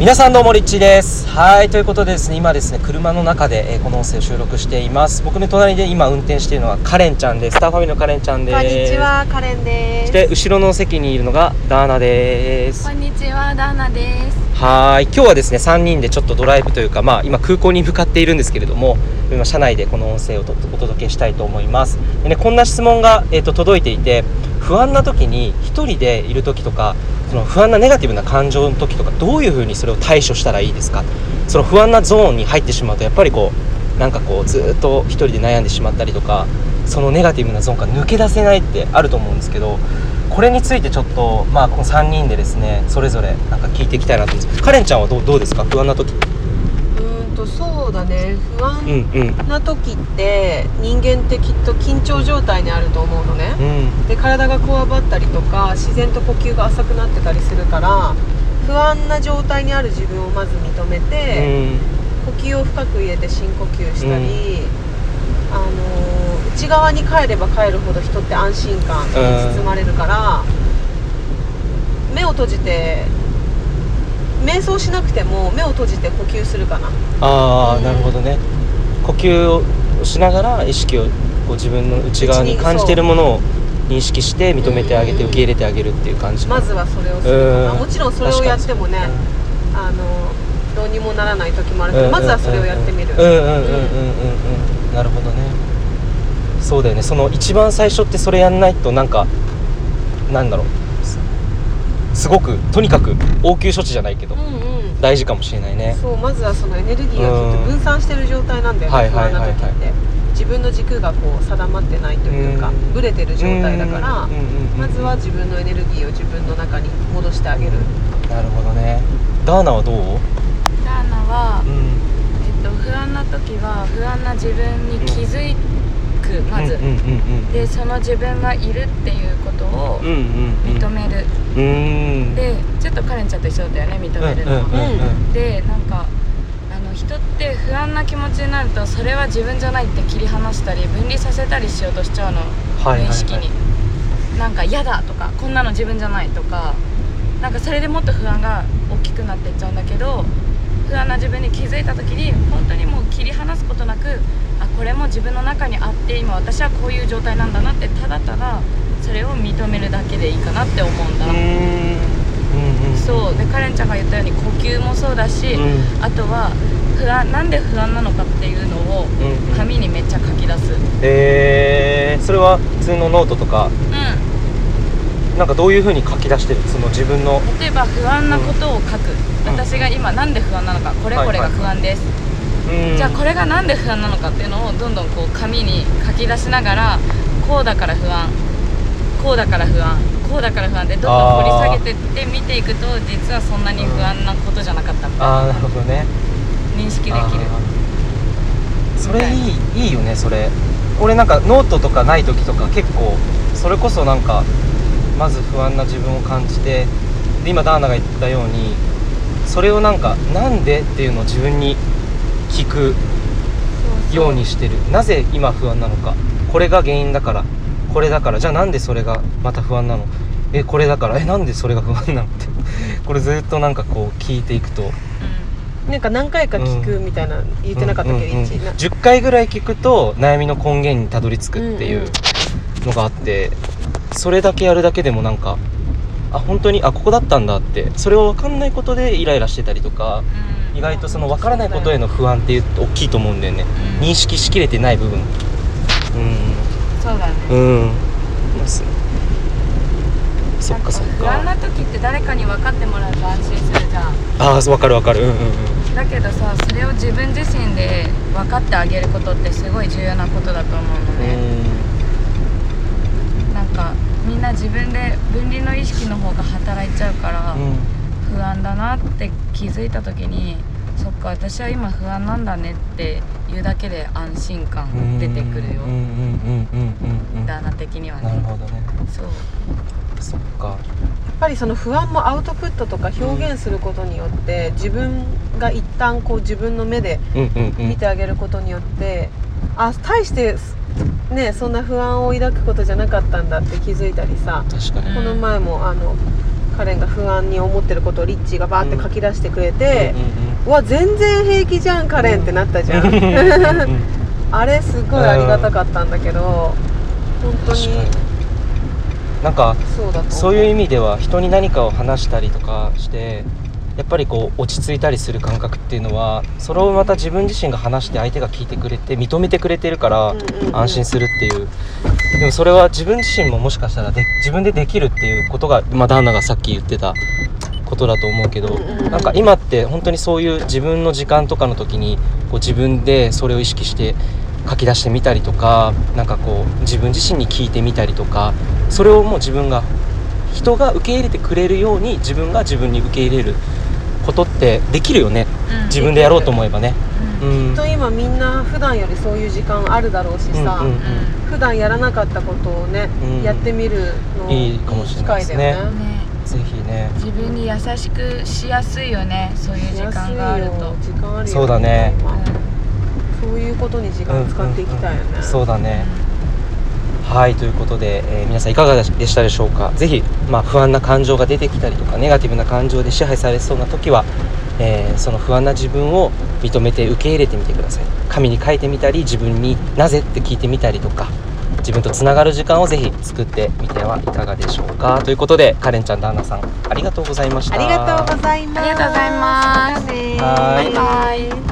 皆さんどうもリッチーです。はいということでですね今ですね車の中で、えーこの音声を収録しています。僕の隣で今運転しているのはカレンちゃんです。スターファミのカレンちゃんです。こんにちは、カレンです。そして後ろの席にいるのがダーナです。こんにちは、ダーナです。はい今日はですね3人でちょっとドライブというかまあ今空港に向かっているんですけれども今車内でこの音声をとお届けしたいと思います。で、ね、こんな質問が、えー、と届いていて不安な時に一人でいる時とかその不安なネガティブな感情の時とかどういうふうにそれを対処したらいいですか？その不安なゾーンに入ってしまうとやっぱりこうなんかこうずっと1人で悩んでしまったりとかそのネガティブなゾーンから抜け出せないってあると思うんですけどこれについてちょっとまあこの3人でですねそれぞれなんか聞いていきたいなと思うんですカレンちゃんはどうどうですか？不安な時。とそうだね。不うん安うんな時って人間ってきっと緊張状態にあると思うのね。うん。で体がこわばったりとか自然と呼吸が浅くなってたりするから不安な状態にある自分をまず認めて、呼吸を深く入れて深呼吸したり、あのー内側に帰れば帰るほど人って安心感に包まれるから、目を閉じて瞑想しなくても目を閉じて呼吸するかな。ああ、うん。なるほどね。呼吸をしながら意識をこう自分の内側に感じているものを認識して認めてあげてうん受け入れてあげるっていう感じまずはそれをするかな。うん。もちろんそれをやってもねあのどうにもならない時もあるけどまずはそれをやってみる。うんうんうんうんうんうんうん。なるほどね。そうだよね。その一番最初ってそれやんないとなんかなんだろうすすごくとにかく応急処置じゃないけどうんうん。大事かもしれないね。そうまずはそのエネルギーがきっと分散してる状態なんだよはいね不安なはいはい。はい時って。自分の軸がこう定まってないというかうん。ブレてる状態だからうんうんうんうんまずは自分のエネルギーを自分の中に戻してあげる。なるほどね。ダーナはどう？ダーナはう、ん。えっと、不安な時は不安な自分に気づく、まず、うんうんうんうん。でその自分がいるっていうことをうんうんうん認める、うん。でちょっとカレンちゃんと一緒だよね認めるのは、うんうんうんうん。でなんかあの人って不安な気持ちになるとそれは自分じゃないって切り離したり分離させたりしようとしちゃうの、はいはいはい。無意識に。なんか嫌だとかこんなの自分じゃないとか。なんかそれでもっと不安が大きくなっていっちゃうんだけど不安な自分に気づいた時に本当にもう切り離すことなくあこれも自分の中にあって今私はこういう状態なんだなってただただそれを認めるだけでいいかなって思うんだ、うん。うんうんそう。でカレンちゃんが言ったように呼吸もそうだし、うん。あとは不安なんで不安なのかっていうのをうんうん。紙にめっちゃ書き出す。うんえー、それは普通のノートとか。なんかどういうふうに書き出してる？その自分の。例えば不安なことを書く、私が今なんで不安なのか。これこれが不安です、うん。じゃあこれがなんで不安なのかっていうのをどんどんこう紙に書き出しながらこうだから不安こうだから不安。こうだから不安でどんどん掘り下げてって見ていくと実はそんなに不安なことじゃなかったみたいな。ああなるほどね。認識できる。それいいいいよねそれ。俺なんかノートとかない時とか結構それこそなんかまず不安な自分を感じてで今ダーナが言ったようにそれをなんかなんでっていうのを自分に聞くようにしてる。なぜ今不安なのか。これが原因だからこれだから。じゃあなんでそれがまた不安なの？えこれだから。えなんでそれが不安なのって。これずっとなんかこう聞いていくと。なんか何回か聞くみたいな言ってなかったっけ、うんうんうんリッチーな10回ぐらい聞くと悩みの根源にたどり着くっていうのがあって、それだけやるだけでもなんかあ本当にあここだったんだって。それを分かんないことでイライラしてたりとかうん。意外とその分からないことへの不安っていう大きいと思うんだよね、うん。認識しきれてない部分そうだね。うん。そっかそっ不安なか時って誰かに分かってもらうと安心するじゃん。ああ分かる分かる。うんうんうん。だけどさそれを自分自身で分かってあげることってすごい重要なことだと思うのね、なんかみんな自分で分離の意識の方が働いちゃうからうんうん。不安だなって気づいた時にか私は今不安なんだねって言うだけで安心感出てくるよ。うんうんうんうんうんうんダーナ的にはなるほどねそうそっかやっぱりその不安もアウトプットとか表現することによって自分が一旦こう自分の目で見てあげることによって、あ大してねそんな不安を抱くことじゃなかったんだって気づいたりさ、この前もあのカレンが不安に思ってることをリッチーがバーって書き出してくれてうん、うんうわ全然平気じゃんカレンってなったじゃん。あれすごいありがたかったんだけど本当に。なんかそういう意味では人に何かを話したりとかしてやっぱりこう落ち着いたりする感覚っていうのはそれをまた自分自身が話して相手が聞いてくれて認めてくれてるから安心するっていう。でもそれは自分自身ももしかしたらで自分でできるっていうことが、まあ、旦那がさっき言ってたことだと思うけどうんうんうん。なんか今って本当にそういう自分の時間とかの時にこう自分でそれを意識して書き出してみたりとかなんかこう自分自身に聞いてみたりとかそれをもう自分が人が受け入れてくれるように自分が自分に受け入れることってできるよね。うん。自分でやろうと思えばね。ううん。んきっと今みんな普段よりそういう時間あるだろうしさ、うんうん普段やらなかったことをね、うん。やってみるのいいかもしれないですね。いい機会だよね。ねぜひね。自分に優しくしやすいよね。そういう時間があると。時間あるよ。そうだね。今そういうことに時間使っていきたいよね、うんうんうん。そうだね。はいということで、えー皆さんいかがでしたでしょうか？ぜひ、まあ、不安な感情が出てきたりとかネガティブな感情で支配されそうな時は、えーその不安な自分を認めて受け入れてみてください。紙に書いてみたり自分になぜって聞いてみたりとか自分とつながる時間をぜひ作ってみてはいかがでしょうか。ということでカレンちゃん旦那さんありがとうございました。ありがとうございます。ありがとうございます。バイバイ